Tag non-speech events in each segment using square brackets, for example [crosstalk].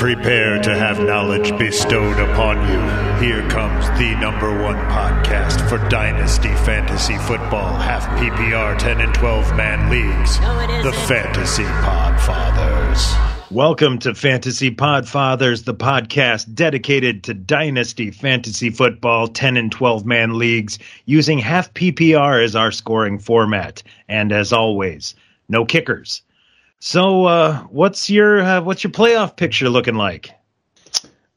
Prepare to have knowledge bestowed upon you. Here comes the number one podcast for Dynasty Fantasy Football, half PPR 10 and 12 man leagues, the Fantasy Podfathers. Welcome to Fantasy Podfathers, the podcast dedicated to Dynasty Fantasy Football 10 and 12 man leagues using half PPR as our scoring format. And as always, no kickers. So, uh, what's your uh, what's your playoff picture looking like?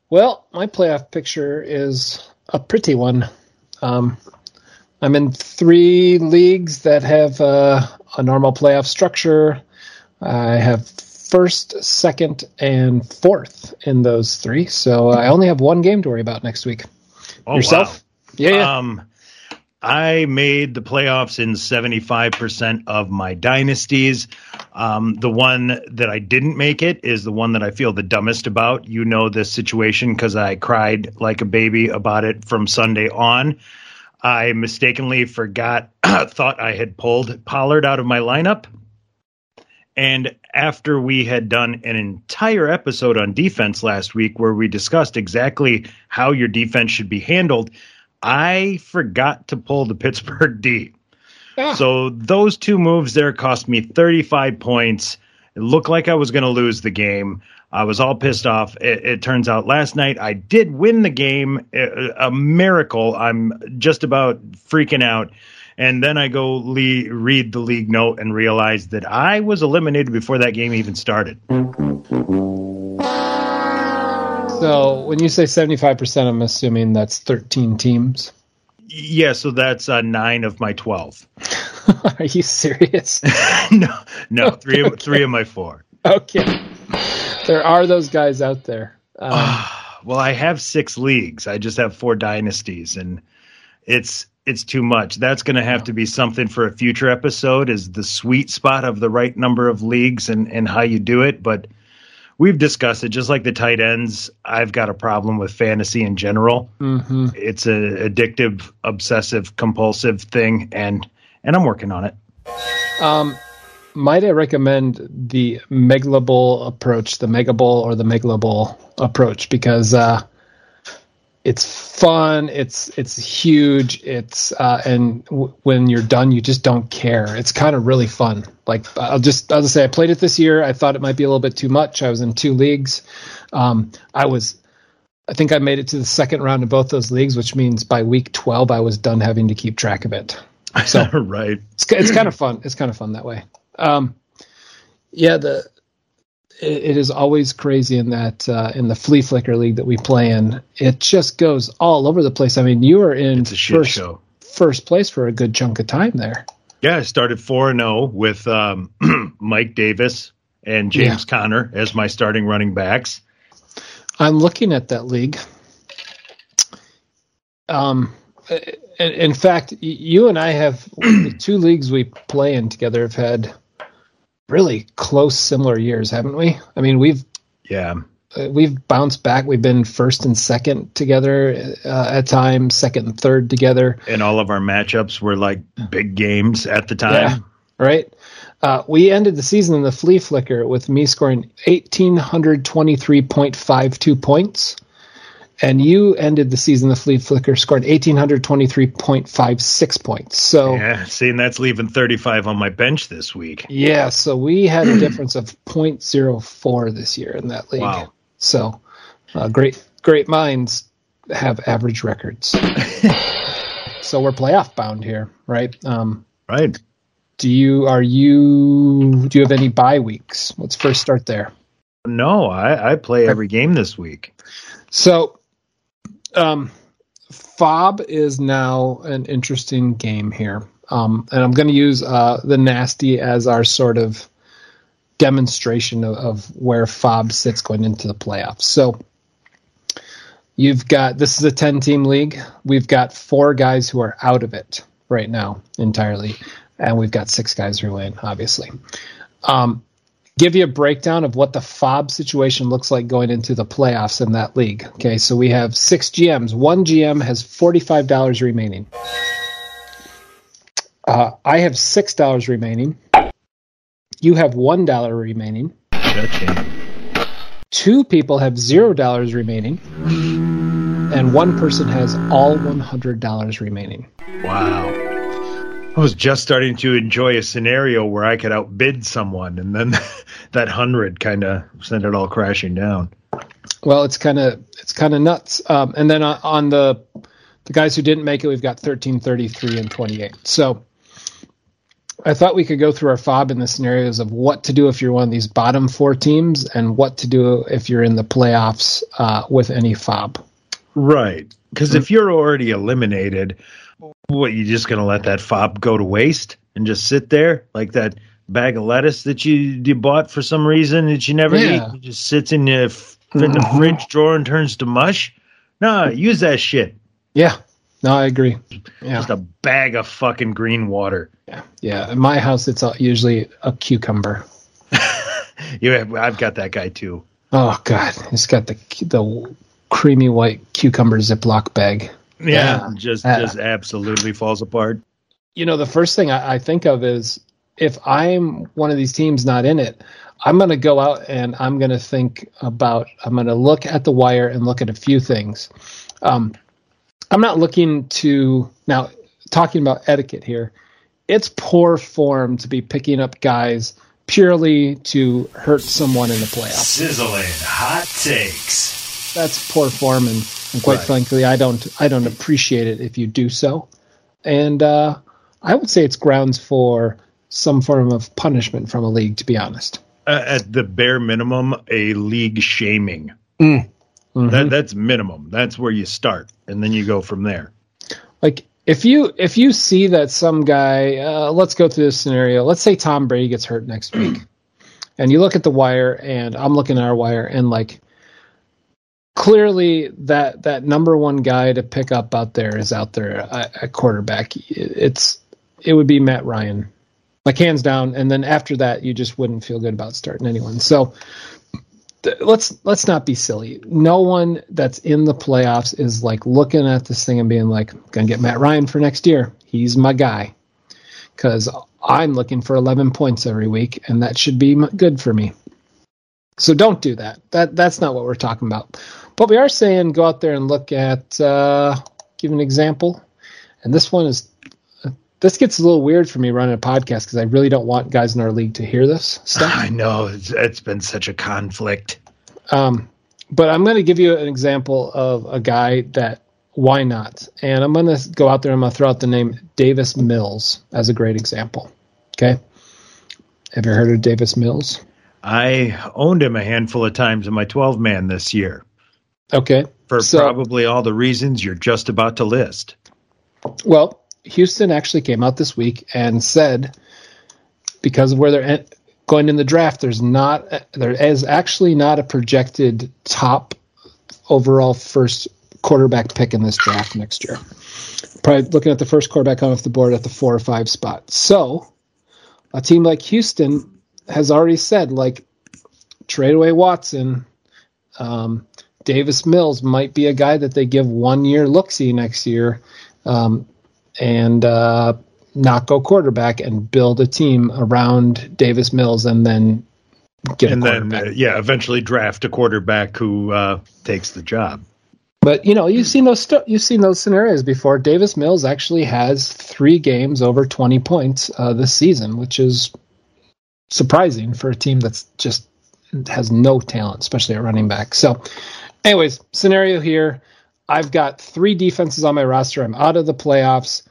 Well, my playoff picture is a pretty one. Um, I'm in three leagues that have uh, a normal playoff structure. I have first, second, and fourth in those three, so I only have one game to worry about next week. Oh, Yourself? wow. Yeah, yeah. Um, I made the playoffs in 75% of my dynasties. Um, the one that I didn't make it is the one that I feel the dumbest about. You know this situation because I cried like a baby about it from Sunday on. I mistakenly forgot, [clears throat] thought I had pulled Pollard out of my lineup. And after we had done an entire episode on defense last week where we discussed exactly how your defense should be handled, I forgot to pull the Pittsburgh D. Ah. So those two moves there cost me 35 points. It looked like I was going to lose the game. I was all pissed off. It, it turns out last night I did win the game. A, a miracle. I'm just about freaking out. And then I go le- read the league note and realize that I was eliminated before that game even started. So when you say 75%, I'm assuming that's 13 teams. Yeah, so that's uh, nine of my 12. [laughs] Are you serious? [laughs] no, no, three of, three of my four. okay. There are those guys out there. Um, Well, I have six leagues. I just have four dynasties, and it's it's too much. That's going to have to be something for a future episode. Is the sweet spot of the right number of leagues and and how you do it. But we've discussed it. Just like the tight ends, I've got a problem with fantasy in general. mhm. It's a addictive, obsessive, compulsive thing, and and I'm working on it. Um, might I recommend the Megalobol approach, the Megabol or the Megalobol approach, because uh, it's fun, it's it's huge, it's uh, and w- when you're done, you just don't care. It's kind of really fun. Like I'll just I'll just say I played it this year. I thought it might be a little bit too much. I was in two leagues. Um, I was. I think I made it to the second round of both those leagues, which means by week 12 I was done having to keep track of it. So [laughs] right. it's it's kind of fun. It's kind of fun that way. Um, yeah, the it, it is always crazy in that uh, in the flea flicker league that we play in. It just goes all over the place. I mean, you were in It's a shit first show. first place for a good chunk of time there. Yeah, I started 4 and 0 with um, [clears throat] Mike Davis and James Conner as my starting running backs. I'm looking at that league. Um, in, in fact, you and I have [clears throat] the two leagues we play in together have had really close, similar years, haven't we? I mean, we've Yeah. uh, we've bounced back. We've been first and second together uh, at times, second and third together. And all of our matchups were like big games at the time. Yeah. Right. Uh, we ended the season in the flea flicker with me scoring 1,823.52 points. And you ended the season the flea flicker scored 1,823.56 points. So, yeah. Yeah, seeing that's leaving 35 on my bench this week. Yeah, so we had a difference of 0.04 this year in that league. Wow. So, uh, great, great minds have average records. [laughs] so we're playoff bound here, right? Um, Right. do you are you do you have any bye weeks? Let's first start there. No, I, I play every game this week. So, um, Fob is now an interesting game here, um, and I'm going to use uh, the nasty as our sort of demonstration of, of where Fob sits going into the playoffs. So, you've got this is a 10 team league. We've got four guys who are out of it right now entirely, and we've got six guys who win, obviously. Um, give you a breakdown of what the fob situation looks like going into the playoffs in that league. Okay, so we have six GMs. One GM has forty-five dollars remaining. Uh, I have six dollars remaining. You have one dollar remaining. Cha-ching. Two people have zero dollars remaining, and one person has all one hundred dollars remaining. Wow. I was just starting to enjoy a scenario where I could outbid someone, and then [laughs] that hundred kind of sent it all crashing down. Well, it's kind of it's kind of nuts. Um, and then on, on the the guys who didn't make it, we've got thirteen, thirty-three, and 28. So I thought we could go through our fob in the scenarios of what to do if you're one of these bottom four teams and what to do if you're in the playoffs uh, with any fob. Right. Because mm-hmm. if you're already eliminated, what, you just going to let that fob go to waste and just sit there like that bag of lettuce that you, you bought for some reason that you never yeah. eat? It just sits in, your, in the mm-hmm. fridge drawer and turns to mush? No, use that shit. Yeah. No, I agree. Yeah. Just a bag of fucking green water. Yeah, yeah. In my house, it's usually a cucumber. [laughs] yeah, I've got that guy too. Oh God, it's got the the creamy white cucumber Ziploc bag. Yeah, just uh, just absolutely falls apart. You know, the first thing I, I think of is if I'm one of these teams not in it, I'm going to go out and I'm going to think about. I'm going to look at the wire and look at a few things. Um, I'm not looking to now talking about etiquette here. It's poor form to be picking up guys purely to hurt someone in the playoffs. Sizzling hot takes. That's poor form, and, and quite right. frankly, I don't I don't appreciate it if you do so. And uh, I would say it's grounds for some form of punishment from a league, to be honest. Uh, at the bare minimum, a league shaming. Mm. Mm-hmm. That that's minimum. That's where you start, and then you go from there. Like if you if you see that some guy, uh, let's go through this scenario. Let's say Tom Brady gets hurt next week, and you look at the wire, and I'm looking at our wire, and like clearly that that number one guy to pick up out there is out there at quarterback. It's it would be Matt Ryan, like hands down. And then after that, you just wouldn't feel good about starting anyone. So let's let's not be silly. No one that's in the playoffs is like looking at this thing and being like, "Gonna get Matt Ryan for next year. He's my guy." Because I'm looking for 11 points every week, and that should be good for me. So don't do that. That that's not what we're talking about. But we are saying go out there and look at. Uh, give an example, and this one is this gets a little weird for me running a podcast because I really don't want guys in our league to hear this stuff. [laughs] I know it's, it's been such a conflict. Um, but I'm going to give you an example of a guy that why not? And I'm going to go out there. and I'm going to throw out the name Davis Mills as a great example. Okay, have you heard of Davis Mills? I owned him a handful of times in my 12 man this year. Okay, for so, probably all the reasons you're just about to list. Well, Houston actually came out this week and said because of where they're going in the draft, there's not there is actually not a projected top overall first quarterback pick in this draft next year. Probably looking at the first quarterback off the board at the four or five spot. So a team like Houston has already said like trade away Watson. Um, Davis Mills might be a guy that they give one year look see next year. Um, and uh, not go quarterback and build a team around Davis Mills and then get and then uh, yeah, eventually draft a quarterback who uh, takes the job. But you know, you've seen those st- you've seen those scenarios before. Davis Mills actually has three games over twenty points uh, this season, which is surprising for a team that's just has no talent, especially at running back. So, anyways, scenario here. I've got three defenses on my roster. I'm out of the playoffs.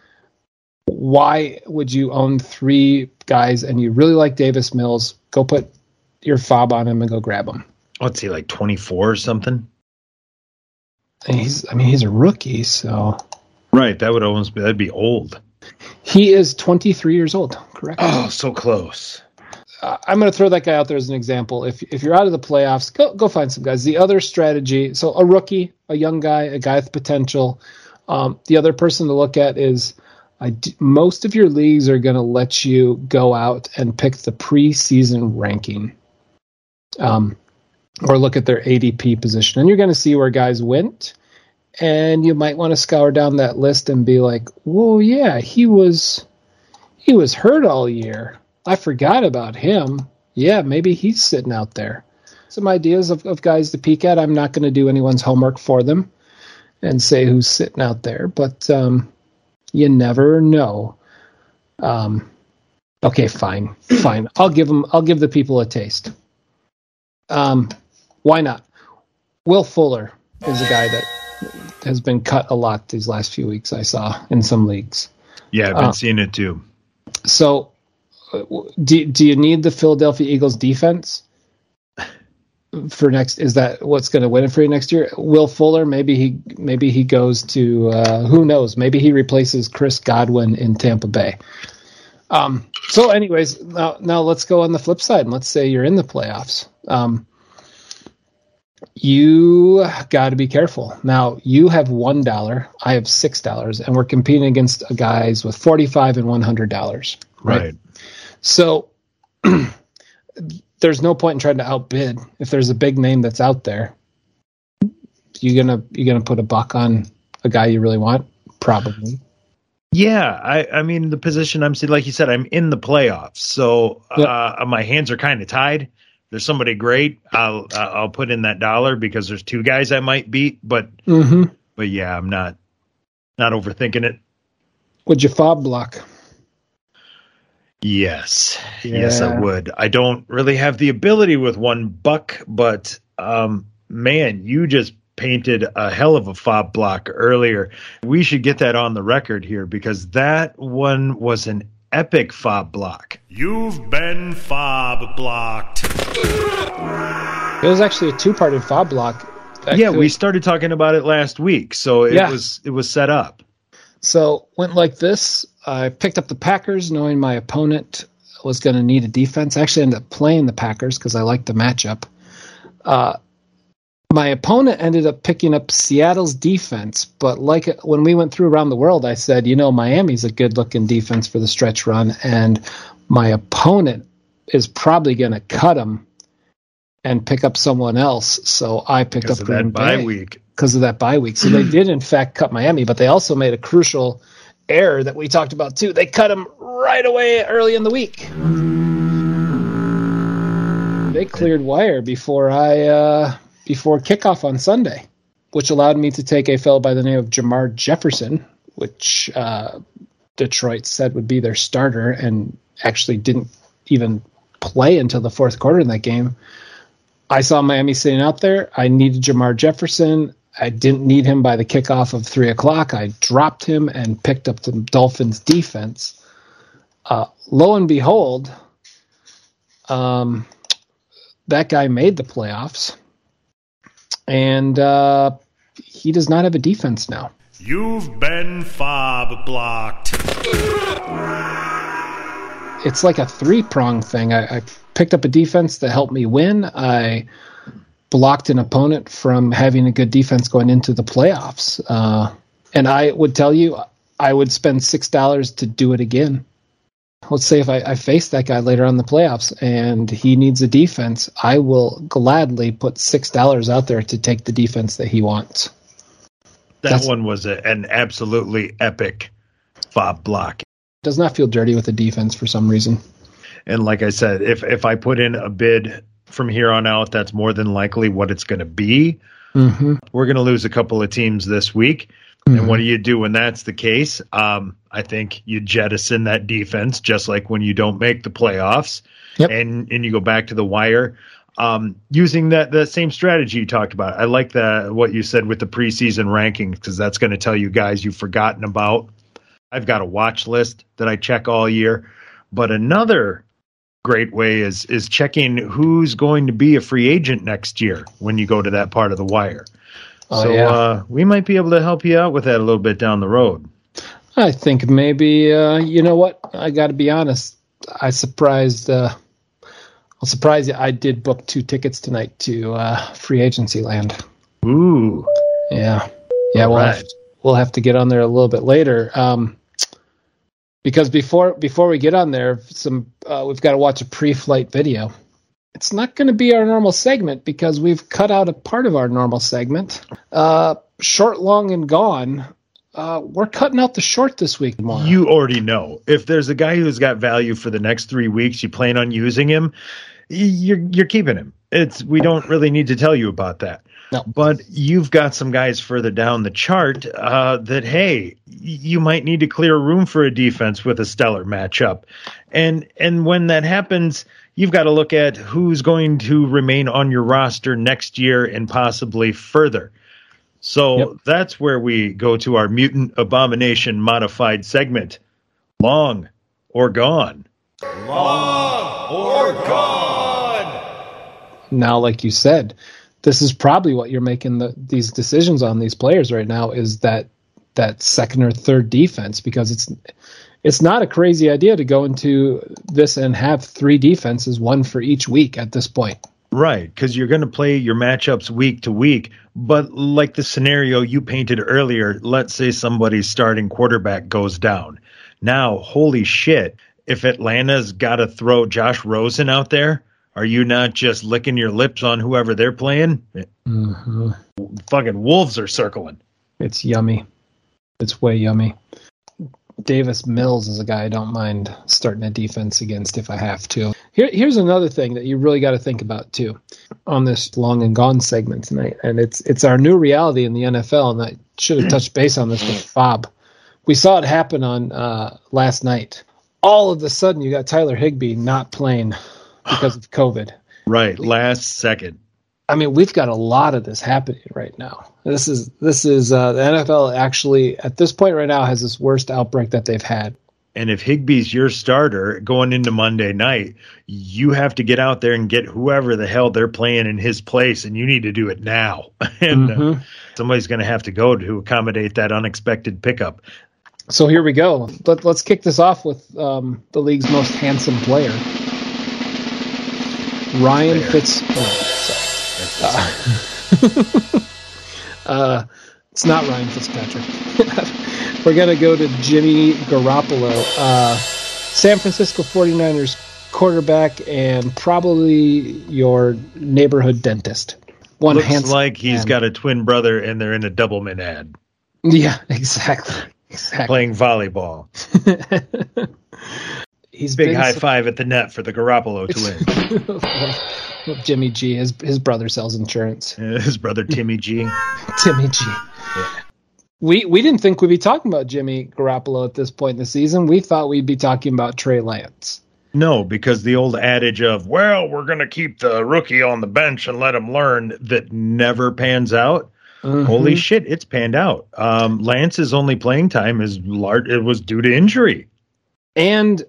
Why would you own three guys and you really like Davis Mills? Go put your fob on him and go grab him. Let's see, like 24 or something. And he's, I mean, he's a rookie, so. Right, that would almost be, that'd be old. He is 23 years old, correct? Oh, so close. I'm going to throw that guy out there as an example. If if you're out of the playoffs, go go find some guys. The other strategy, so a rookie, a young guy, a guy with potential. Um, the other person to look at is most of your leagues are going to let you go out and pick the preseason ranking, um, or look at their ADP position, and you're going to see where guys went. And you might want to scour down that list and be like, "Well, yeah, he was he was hurt all year." I forgot about him. Yeah, maybe he's sitting out there. some ideas of, of guys to peek at. I'm not going to do anyone's homework for them and say who's sitting out there, but um, you never know. Um, okay, fine, fine. I'll give them. I'll give the people a taste. Um, why not? Will Fuller is a guy that has been cut a lot these last few weeks. I saw in some leagues. Yeah, I've been uh, seeing it too. So, do do you need the Philadelphia Eagles defense for next? Is that what's going to win it for you next year? Will Fuller? Maybe he maybe he goes to uh, who knows? Maybe he replaces Chris Godwin in Tampa Bay. Um, so, anyways, now now let's go on the flip side and let's say you're in the playoffs. Um, you got to be careful. Now, you have $1, I have $6, and we're competing against guys with 45 and $100. Right. right. So [clears throat] there's no point in trying to outbid. If there's a big name that's out there, you gonna you gonna put a buck on a guy you really want? Probably. Yeah, I, I mean the position I'm like you said, I'm in the playoffs, so yep. uh, my hands are kind of tied there's somebody great, I'll I'll put in that dollar because there's two guys I might beat. But mm-hmm. but yeah, I'm not not overthinking it. Would you fob block? Yes, yeah. yes, I would. I don't really have the ability with one buck, but um, man, you just painted a hell of a fob block earlier. We should get that on the record here because that one was an epic fob block. You've been fob blocked. It was actually a two-parted fob block. yeah, we started talking about it last week, so it yeah. was it was set up. So went like this. I picked up the Packers, knowing my opponent was going to need a defense. I actually ended up playing the Packers because I liked the matchup. Uh, my opponent ended up picking up Seattle's defense, but like when we went through around the world, I said, you know, Miami's a good looking defense for the stretch run, and my opponent is probably going to cut them and pick up someone else. So I picked because up Green Bay bye week because of that bye week. So they did in fact cut Miami, but they also made a crucial error that we talked about too. They cut him right away early in the week. They cleared wire before I uh, before kickoff on Sunday, which allowed me to take a fellow by the name of Jermar Jefferson, which uh, Detroit said would be their starter and actually didn't even play until the fourth quarter in that game. I saw Miami sitting out there. I needed Jermar Jefferson. I didn't need him by the kickoff of three o'clock. I dropped him and picked up the Dolphins defense. Uh, lo and behold, um, that guy made the playoffs and uh, he does not have a defense now. You've been fob blocked. It's like a three prong thing. I, I picked up a defense that helped me win. I blocked an opponent from having a good defense going into the playoffs. Uh, and I would tell you, I would spend six dollars to do it again let's say if I, I, face that guy later on the playoffs and he needs a defense, I will gladly put six dollars out there to take the defense that he wants. That That's, one was a, an absolutely epic fob block. Does not feel dirty with the defense for some reason. And like I said, if if I put in a bid from here on out, that's more than likely what it's going to be. Mm-hmm. We're going to lose a couple of teams this week. Mm-hmm. And what do you do when that's the case? Um, I think you jettison that defense, just like when you don't make the playoffs, yep. and and you go back to the wire. Um, using that the same strategy you talked about. I like the what you said with the preseason rankings because that's going to tell you guys you've forgotten about. I've got a watch list that I check all year, but another great way is is checking who's going to be a free agent next year when you go to that part of the wire. Oh, so yeah. uh, we might be able to help you out with that a little bit down the road. I think maybe uh, you know what I got to be honest. I surprised. Uh, I'll surprise you. I did book two tickets tonight to uh, free agency land. Ooh, yeah, yeah. All we'll right. have, we'll have to get on there a little bit later. Um, because before before we get on there, some uh, we've got to watch a pre-flight video it's not going to be our normal segment because we've cut out a part of our normal segment. Uh, short, long, and gone. Uh, we're cutting out the short this week. Tomorrow. You already know if there's a guy who's got value for the next three weeks, you plan on using him. You're you're keeping him. It's we don't really need to tell you about that. No. But you've got some guys further down the chart uh, that hey, you might need to clear room for a defense with a stellar matchup, and and when that happens, you've got to look at who's going to remain on your roster next year and possibly further. So Yep. that's where we go to our mutant abomination modified segment, long or gone. Long or Gone. Now, like you said, this is probably what you're making the, these decisions on these players right now is that that second or third defense because it's it's not a crazy idea to go into this and have three defenses, one for each week at this point. Right, because you're going to play your matchups week to week. But like the scenario you painted earlier, let's say somebody's starting quarterback goes down. Now, holy shit, if Atlanta's got to throw Josh Rosen out there, are you not just licking your lips on whoever they're playing? Fucking wolves are circling. It's yummy. It's way yummy. Davis Mills is a guy I don't mind starting a defense against if I have to. Here, here's another thing that you really got to think about too on this long and gone segment tonight, and it's it's our new reality in the NFL. And I should have touched base on this with Bob. We saw it happen on uh, last night. All of a sudden, you got Tyler Higbee not playing because of COVID. Right, last second. I mean, we've got a lot of this happening right now. This is this is uh, the NFL actually at this point right now has this worst outbreak that they've had. And if Higbee's your starter going into Monday night, you have to get out there and get whoever the hell they're playing in his place, and you need to do it now. [laughs] and uh, Mhm. somebody's going to have to go to accommodate that unexpected pickup. So here we go. Let, let's kick this off with um, the league's most handsome player, Ryan Player. Fitz. oh, sorry. Uh, it's not Ryan Fitzpatrick. [laughs] We're going to go to Jimmy Garoppolo, uh, San Francisco 49ers quarterback, and probably your neighborhood dentist. One Looks handsome like he's man. got a twin brother, and they're in a doublemint ad Yeah, [laughs] exactly. Exactly. playing volleyball. [laughs] He's Big high so- five at the net for the Garoppolo to win. [laughs] Jimmy G, his his brother sells insurance. [laughs] His brother Timmy G. Timmy G. We we didn't think we'd be talking about Jimmy Garoppolo at this point in the season. We thought we'd be talking about Trey Lance. No, because the old adage of, well, we're going to keep the rookie on the bench and let him learn that never pans out. Holy Mhm. shit, it's panned out. Um, Lance's only playing time is large. It was due to injury. and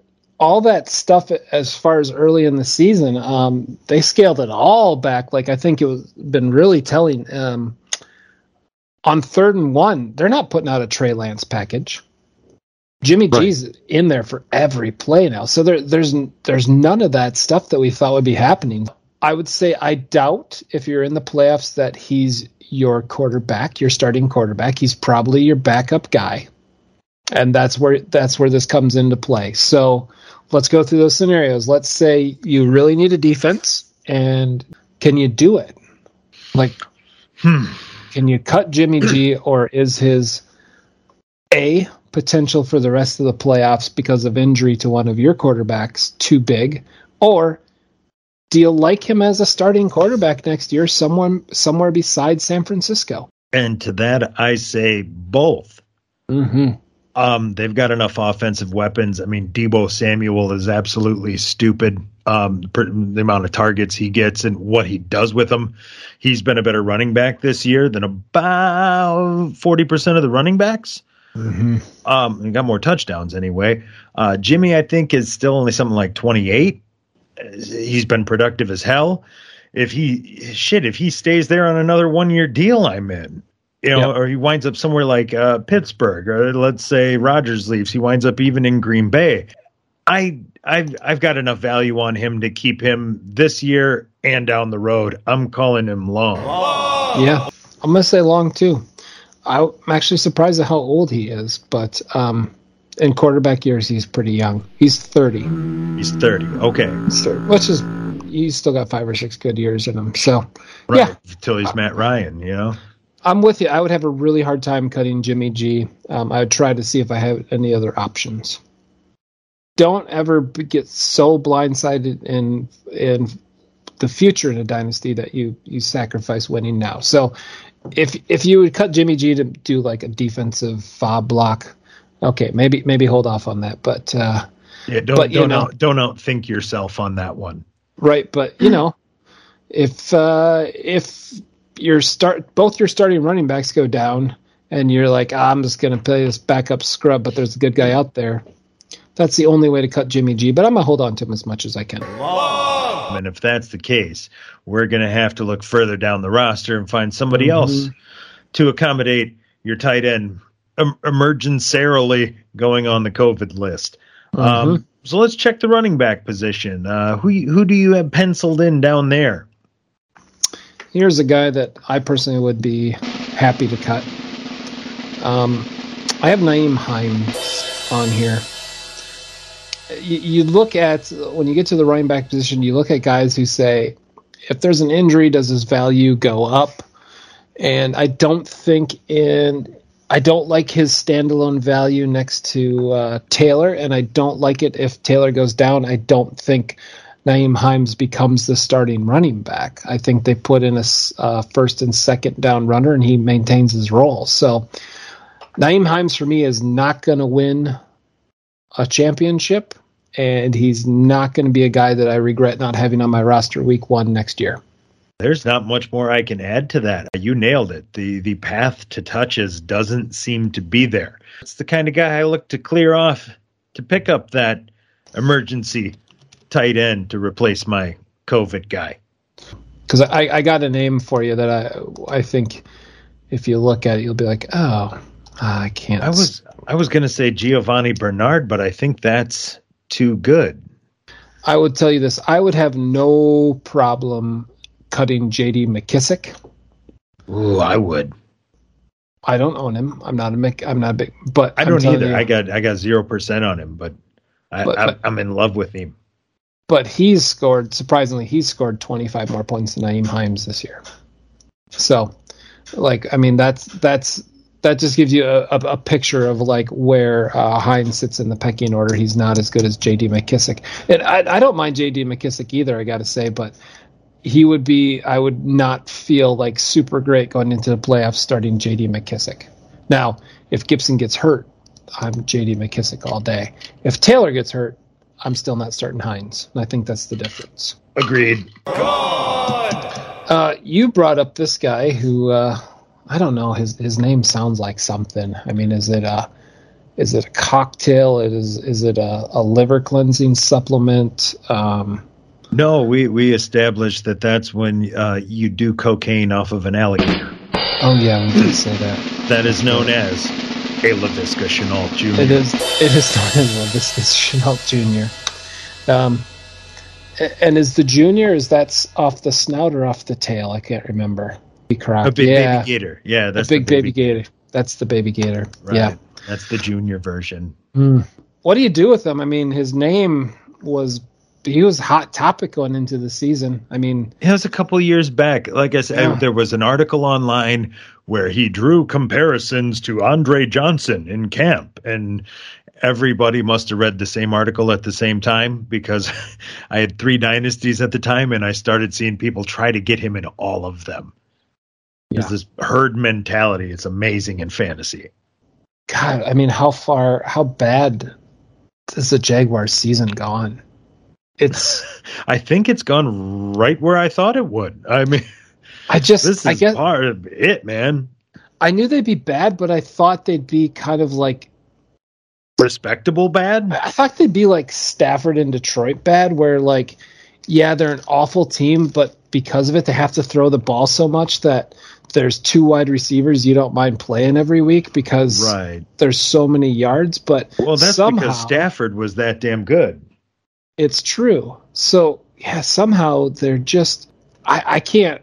all that stuff as far as early in the season, um, they scaled it all back. Like I think it was been really telling. Um, on third and one, they're not putting out a Trey Lance package. Jimmy Right. G's in there for every play now, so there, there's there's none of that stuff that we thought would be happening. I would say I doubt if you're in the playoffs that he's your quarterback, your starting quarterback. He's probably your backup guy, and that's where that's where this comes into play. So let's go through those scenarios. Let's say you really need a defense, and can you do it? Like, Hmm. can you cut Jimmy G, or is his a potential for the rest of the playoffs because of injury to one of your quarterbacks too big, or do you like him as a starting quarterback next year, someone somewhere besides San Francisco? And to that, I say both. Mm-hmm. Um, they've got enough offensive weapons. I mean, Deebo Samuel is absolutely stupid. Um, the amount of targets he gets and what he does with them. He's been a better running back this year than about forty percent of the running backs. Mm-hmm. Um, got more touchdowns anyway. Uh, Jimmy, I think, is still only something like 28. Uh, He's been productive as hell. If he shit, if he stays there on another one year deal, I'm in. You know, Yep. or he winds up somewhere like uh, Pittsburgh, or let's say Rodgers leaves, he winds up even in Green Bay. I I've I've got enough value on him to keep him this year and down the road. I'm calling him long. Yeah, I'm gonna say long too. I'm actually surprised at how old he is, but um, in quarterback years, he's pretty young. He's 30, He's 30. Okay. thirty. which is he's still got five or six good years in him. So Right. Yeah. Until he's Matt Ryan, you know? I'm with you. I would have a really hard time cutting Jimmy G. Um, I would try to see if I have any other options. Don't ever get so blindsided in in the future in a dynasty that you you sacrifice winning now. So if if you would cut Jimmy G to do like a defensive fob block, okay, maybe maybe hold off on that. But uh, yeah, don't but, don't know- out, don't outthink yourself on that one. right, but you know, if uh, if your start both your starting running backs go down and you're like, "Ah, I'm just gonna play this backup scrub, but there's a good guy out there. That's the only way to cut Jimmy G, but I'm gonna hold on to him as much as I can. And if that's the case, we're going to have to look further down the roster and find somebody else to accommodate your tight end em- emergencarily going on the COVID list. Um, so let's check the running back position. Uh, who who do you have penciled in down there? Here's a guy that I personally would be happy to cut. Um, I have Nyheim Hines on here. You, you look at when you get to the running back position, you look at guys who say, if there's an injury, does his value go up? And I don't think in I don't like his standalone value next to uh, Taylor, and I don't like it if Taylor goes down. I don't think Nyheim Hines becomes the starting running back. I think they put in a uh, first and second down runner, and he maintains his role. So Nyheim Hines for me is not going to win a championship, and he's not going to be a guy that I regret not having on my roster week one next year. There's not much more I can add to that. You nailed it. The the path to touches doesn't seem to be there. It's the kind of guy I look to clear off to pick up that emergency tight end to replace my COVID guy. because I, I got a name for you that I I think if you look at it you'll be like oh ah, I can't I was I was going to say Giovani Bernard, but I think that's too good. I would tell you this I would have no problem cutting JD McKissic Ooh, I would. I don't own him I'm not a Mc, I'm not a big but I don't either. you- I got I got zero percent on him, but, I, But- but- I'm in love with him. But he's scored surprisingly he's scored 25 more points than Nyheim Hines this year so like I mean that's that's that just gives you a, a, a picture of like where uh, Hines sits in the pecking order. He's not as good as J.D. McKissic, and I, I don't mind J.D. McKissic either. I got to say, but he would be. I would not feel like super great going into the playoffs starting J.D. McKissic. Now, if Gibson gets hurt, I'm J.D. McKissic all day. If Taylor gets hurt, I'm still not starting Hines, and I think that's the difference. Agreed. Uh, you brought up this guy who uh, I don't know his his name sounds like something. I mean, is it a is it a cocktail? It is is it a, a liver cleansing supplement? Um, No, we we established that that's when uh, you do cocaine off of an alligator. oh yeah, we did say that. That is known as a Laviska Shenault Jr. It is it is not well, this is Shenault Junior. Um, and is the junior is that's off the snout or off the tail? I can't remember. Be correct. A big yeah, baby gator. Yeah, a that's big the baby, gator. That's the baby gator. Right. Yeah. That's the junior version. What do you do with him? I mean, his name was he was hot topic going into the season. I mean, It was a couple years back. Like I said, Yeah. there was an article online where he drew comparisons to Andre Johnson in camp, and everybody must have read the same article at the same time because [laughs] I had three dynasties at the time, and I started seeing people try to get him in all of them. Yeah. this herd mentality. It's amazing in fantasy. God, I mean, how far, how bad has the Jaguars season gone? It's [laughs] I think it's gone right where I thought it would. I mean, I just this is I guess part of it, man. I knew they'd be bad, but I thought they'd be kind of like Respectable bad. I thought they'd be like Stafford and Detroit bad, where like, yeah, they're an awful team, but because of it, they have to throw the ball so much that there's two wide receivers you don't mind playing every week because Right. there's so many yards. But Well, that's somehow, because Stafford was that damn good. It's true. So yeah, somehow they're just I, I can't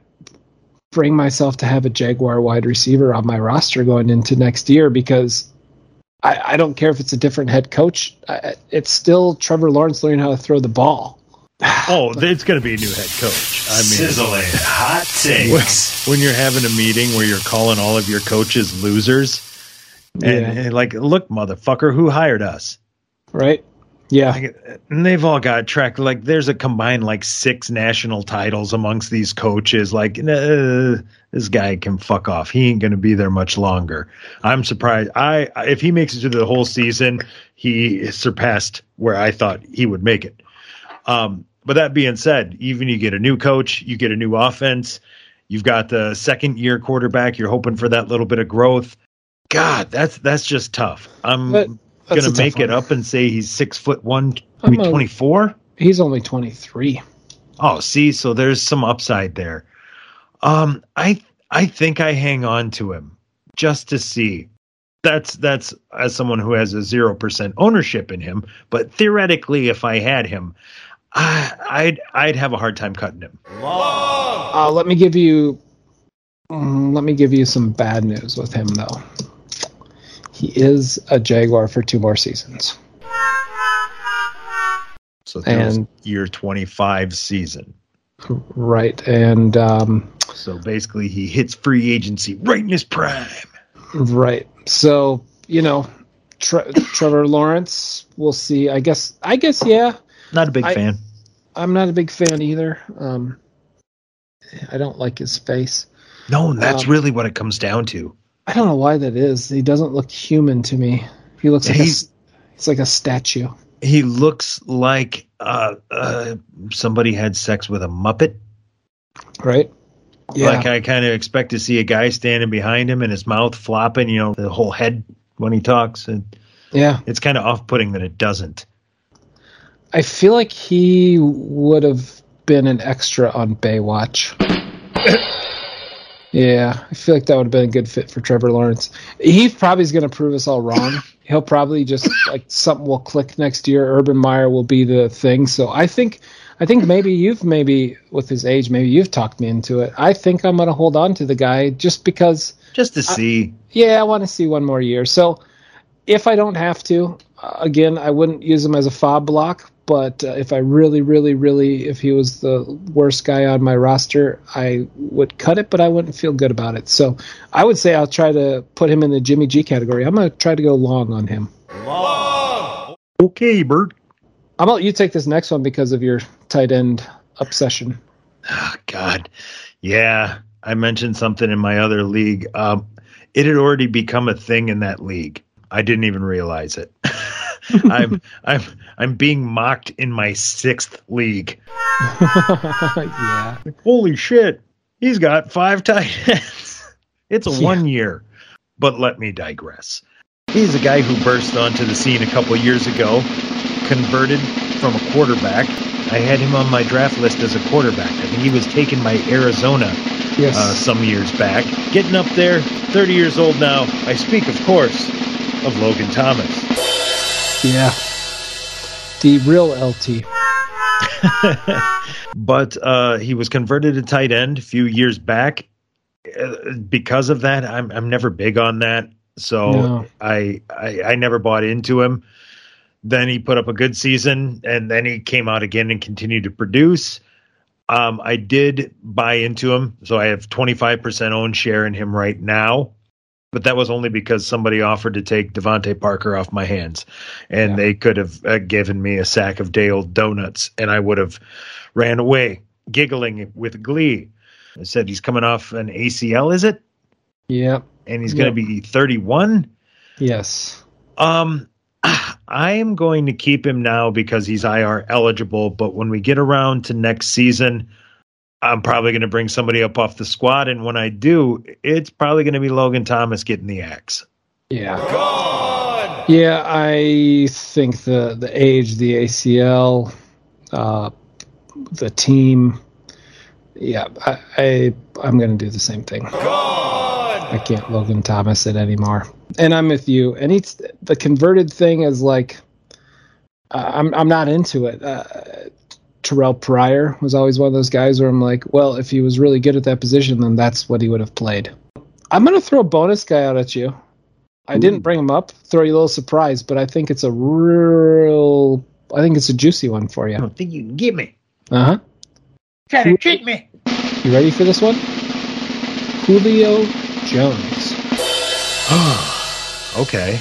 bring myself to have a Jaguar wide receiver on my roster going into next year because I, I don't care if it's a different head coach. I, it's still Trevor Lawrence learning how to throw the ball. [laughs] Oh, it's going to be a new head coach. I mean, Sizzling hot when, takes. when you're having a meeting where you're calling all of your coaches losers, and, Yeah. and like, look, motherfucker, who hired us? Right? Yeah. Like, and they've all got track. Like, there's a combined like six national titles amongst these coaches. Like, uh, this guy can fuck off. He ain't going to be there much longer. I'm surprised. I if he makes it through the whole season, he surpassed where I thought he would make it. Um, but that being said, even you get a new coach, you get a new offense. You've got the second year quarterback. You're hoping for that little bit of growth. God, that's that's just tough. I'm But that's gonna a tough make it up and say he's six foot one, I'm twenty four. He's only 23. Oh, see, so there's some upside there. Um, I I think I hang on to him just to see. That's that's as someone who has a zero percent ownership in him. But theoretically, if I had him, I, I'd I'd have a hard time cutting him. Uh, let me give you mm, let me give you some bad news with him though. He is a Jaguar for two more seasons. So And- year twenty five season. Right. And um, So basically, he hits free agency right in his prime. right. So, you know, Tre- Trevor Lawrence, we'll see. I guess I guess yeah. Not a big I- fan. I'm not a big fan either. Um, I don't like his face. No, that's um, really what it comes down to. I don't know why that is. He doesn't look human to me. He looks like a, He's- like a statue. He looks like uh, uh, somebody had sex with a muppet. Right? Yeah. Like I kind of expect to see a guy standing behind him and his mouth flopping, you know, the whole head when he talks. And yeah. it's kind of off-putting that it doesn't. I feel like he would have been an extra on Baywatch. [coughs] yeah, I feel like that would have been a good fit for Trevor Lawrence. He probably is going to prove us all wrong. [laughs] He'll probably just like something will click next year. Urban Meyer will be the thing. So I think, I think maybe you've maybe with his age, maybe you've talked me into it. I think I'm going to hold on to the guy just because Just to see. yeah, I want to see one more year. So if I don't have to, again, I wouldn't use him as a fob block. But uh, if I really, really, really, if he was the worst guy on my roster, I would cut it, but I wouldn't feel good about it. So I would say I'll try to put him in the Jimmy G category. I'm going to try to go long on him. Long. Okay, Bert. How about you take this next one because of your tight end obsession? Oh, God. Yeah, I mentioned something in my other league. Um, it had already become a thing in that league. I didn't even realize it. [laughs] I'm I'm I'm being mocked in my sixth league. [laughs] yeah. Holy shit. He's got five tight ends. It's a Yeah. one year. But let me digress. He's a guy who burst onto the scene a couple years ago, converted from a quarterback. I had him on my draft list as a quarterback. I think he was taken by Arizona Yes. uh, some years back. Getting up there, 30 years old now. I speak, of course, of Logan Thomas. Yeah. The real LT. [laughs] but uh, he was converted to tight end a few years back. Uh, Because of that, I'm I'm never big on that. So No. I, I I never bought into him. Then he put up a good season, and then he came out again and continued to produce. Um, I did buy into him, so I have 25% own share in him right now. But that was only because somebody offered to take DeVante Parker off my hands, and Yeah. they could have uh, given me a sack of day old donuts, and I would have ran away, giggling with glee. I said he's coming off an ACL, is it? Yep. And he's going Yeah. to be 31. Yes. Um, [sighs] I am going to keep him now because he's IR eligible. But when we get around to next season, I'm probably going to bring somebody up off the squad, and when I do, it's probably going to be Logan Thomas getting the axe. Yeah. Yeah, I think the the age, the ACL, uh, the team. Yeah, I, I I'm gonna do the same thing. I can't Logan Thomas it anymore. And I'm with you. And it's the converted thing is like, uh, I'm I'm not into it. Uh, Terrelle Pryor was always one of those guys where I'm like, well, if he was really good at that position, then that's what he would have played. I'm gonna throw a bonus guy out at you. I didn't bring him up, throw you a little surprise, but I think it's a real. I think it's a juicy one for you. I don't think you can get me. Uh huh. Try to trick me. You ready for this one? Julio Jones. [gasps] okay.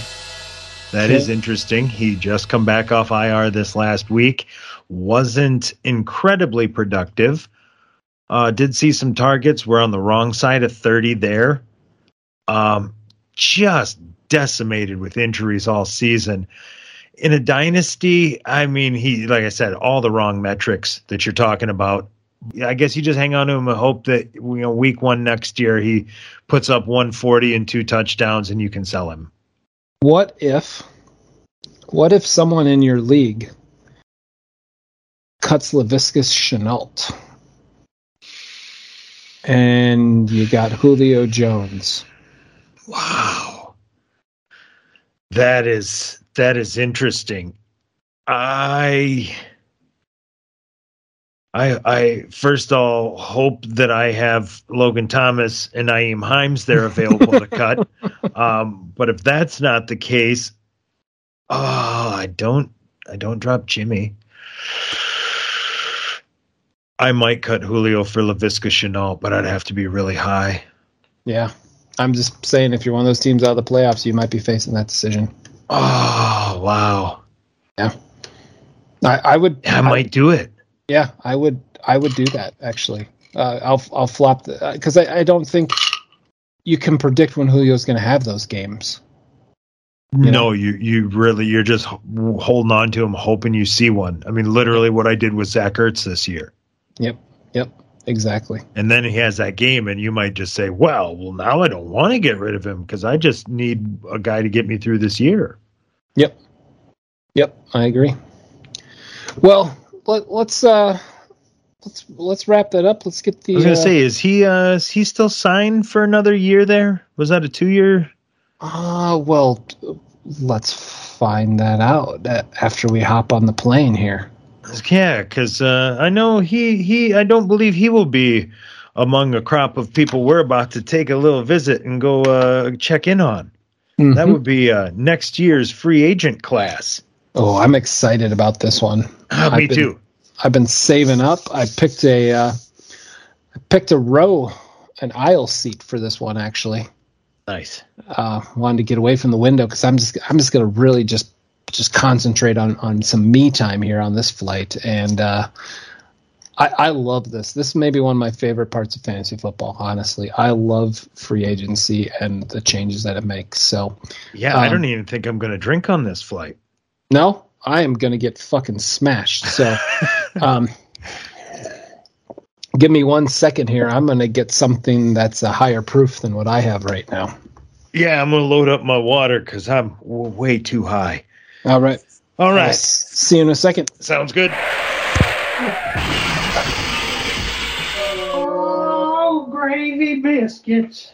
That is interesting. He just come back off IR this last week. Wasn't incredibly productive. Uh, did see some targets. We're on the wrong side of 30 there. Um, just decimated with injuries all season. In a dynasty, I mean, he, like I said, all the wrong metrics that you're talking about. I guess you just hang on to him and hope that you know week one next year he puts up 140 and two touchdowns and you can sell him. What if, what if someone in your league cuts Laviska Shenault and you got Julio Jones? Wow. That is that is interesting. I I I first of all hope that I have Logan Thomas and Nyheim Hines there available to cut. [laughs] Um, but if that's not the case, oh, I don't I don't drop Jimmy. I might cut Julio for Laviska Shenault, but I'd have to be really high. Yeah. I'm just saying, if you're one of those teams out of the playoffs, you might be facing that decision. Oh wow! Yeah, I, I would. I might do it. Yeah, I would. I would do that actually. Uh, I'll I'll flop because I, I don't think you can predict when Julio's going to have those games. You no, know? you you really you're just holding on to him, hoping you see one. I mean, literally, what I did with Zach Ertz this year. Yep. Yep. Exactly. And then he has that game, and you might just say, "Well, well, now I don't want to get rid of him because I just need a guy to get me through this year." Yep. Yep. I agree. Well, let, us uh let's let's wrap that up. Let's get the. I was gonna uh, say, is he uh is he still signed for another year? There was that a two year? Ah, uh, well, let's find that out after we hop on the plane here. Yeah, because uh, I know he he. I don't believe he will be among a crop of people we're about to take a little visit and go uh, check in on. Mm-hmm. That would be uh, next year's free agent class. Oh, I'm excited about this one. [clears throat] Me been, too. I've been saving up. I picked a uh, I picked a row, an aisle seat for this one actually. Nice. Uh, wanted to get away from the window because I'm just I'm just gonna really just just concentrate on on some me time here on this flight and. uh I, I love this. This may be one of my favorite parts of fantasy football. Honestly, I love free agency and the changes that it makes. So, yeah, um, I don't even think I'm going to drink on this flight. No, I am going to get fucking smashed. So, [laughs] um, give me one second here. I'm going to get something that's a higher proof than what I have right now. Yeah, I'm going to load up my water because I'm w- way too high. All right. All right. see you in a second. Sounds good. Oh, gravy biscuits.